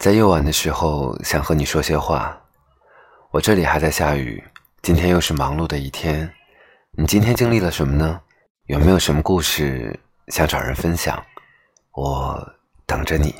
在夜晚的时候想和你说些话。我这里还在下雨今天又是忙碌的一天。你今天经历了什么呢？有没有什么故事想找人分享？我等着你。